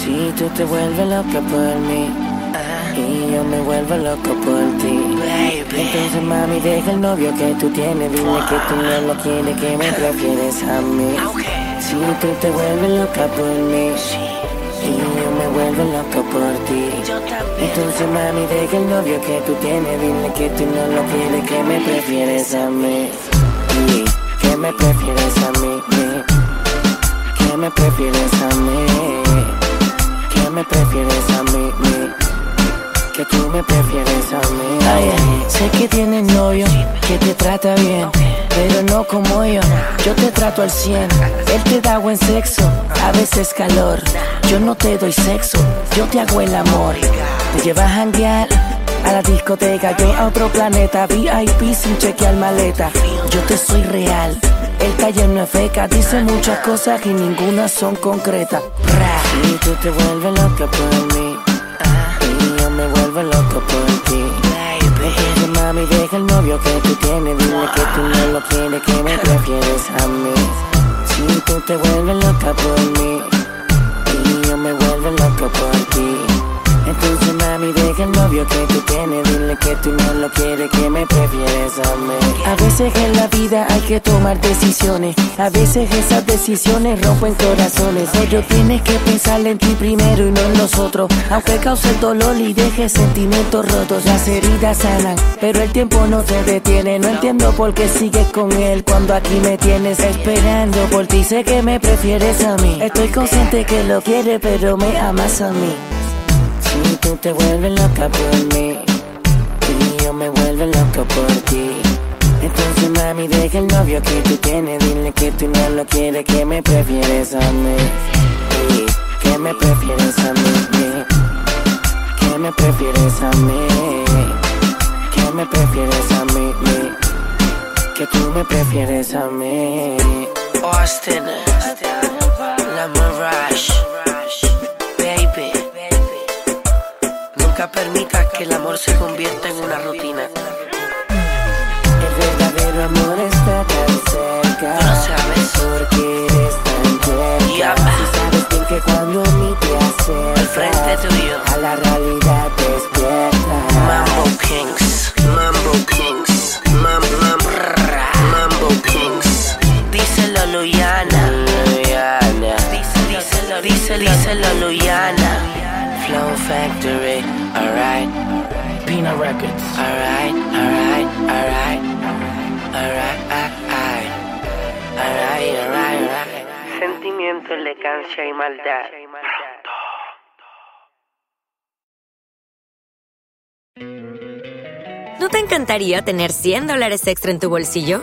Si tú te vuelves loca por mí y yo me vuelvo loco por ti. Entonces mami deja el novio que tú tienes, dile que tú no lo quieres, que me prefieres a mí. Si tú te vuelves loca por mí y yo me vuelvo loco por ti. Entonces mami deja el novio que tú tienes, dile que tú no lo quieres, que me prefieres a mí. Que me prefieres a mí, que me prefieres a mí sé que tienes novio, que te trata bien, pero no como yo. Yo te trato al 100, él te da buen sexo, a veces calor. Yo no te doy sexo, yo te hago el amor. Te llevas a janguear a la discoteca, yo a otro planeta, VIP sin chequear maleta. Yo te soy real. El taller no es feca, dice muchas cosas y ninguna son concretas. Y tú te vuelves loca por mí, que tú no lo quieres, que me prefieres a mí. Si tú te vuelves loca por mí, y yo me vuelvo loco por ti. Entonces mami deja el novio que tú tienes. Dile que tú no lo quieres, que me prefieres a mí. A veces en la vida hay que tomar decisiones. A veces esas decisiones rompen corazones. Pero tienes que pensar en ti primero y no en los otros. Aunque cause dolor y deje sentimientos rotos Las heridas sanan, pero el tiempo no te detiene. No entiendo por qué sigues con él cuando aquí me tienes esperando Por ti. Sé que me prefieres a mí. Estoy consciente que lo quieres pero me amas a mí si tú te vuelves loca por mí y yo me vuelvo loco por ti. Entonces mami deja el novio que tú tienes, dile que tú no lo quieres, que me prefieres a mí. Y que me prefieres a mí, que me prefieres a mí, que me prefieres a mí, que tú me prefieres a mí. Austin, la Mirage, Nunca permitas que el amor se convierta en una rutina. El verdadero amor está tan cerca. No sabes por qué eres tan cerca. Si sabes bien que cuando a mí te acercas, al frente tuyo, a la realidad Factory, alright. Peanut Records, alright, alright, alright. Alright, alright. Alright, alright, alright. Sentimiento, elegancia y maldad. ¿No te encantaría tener 100 dólares extra en tu bolsillo?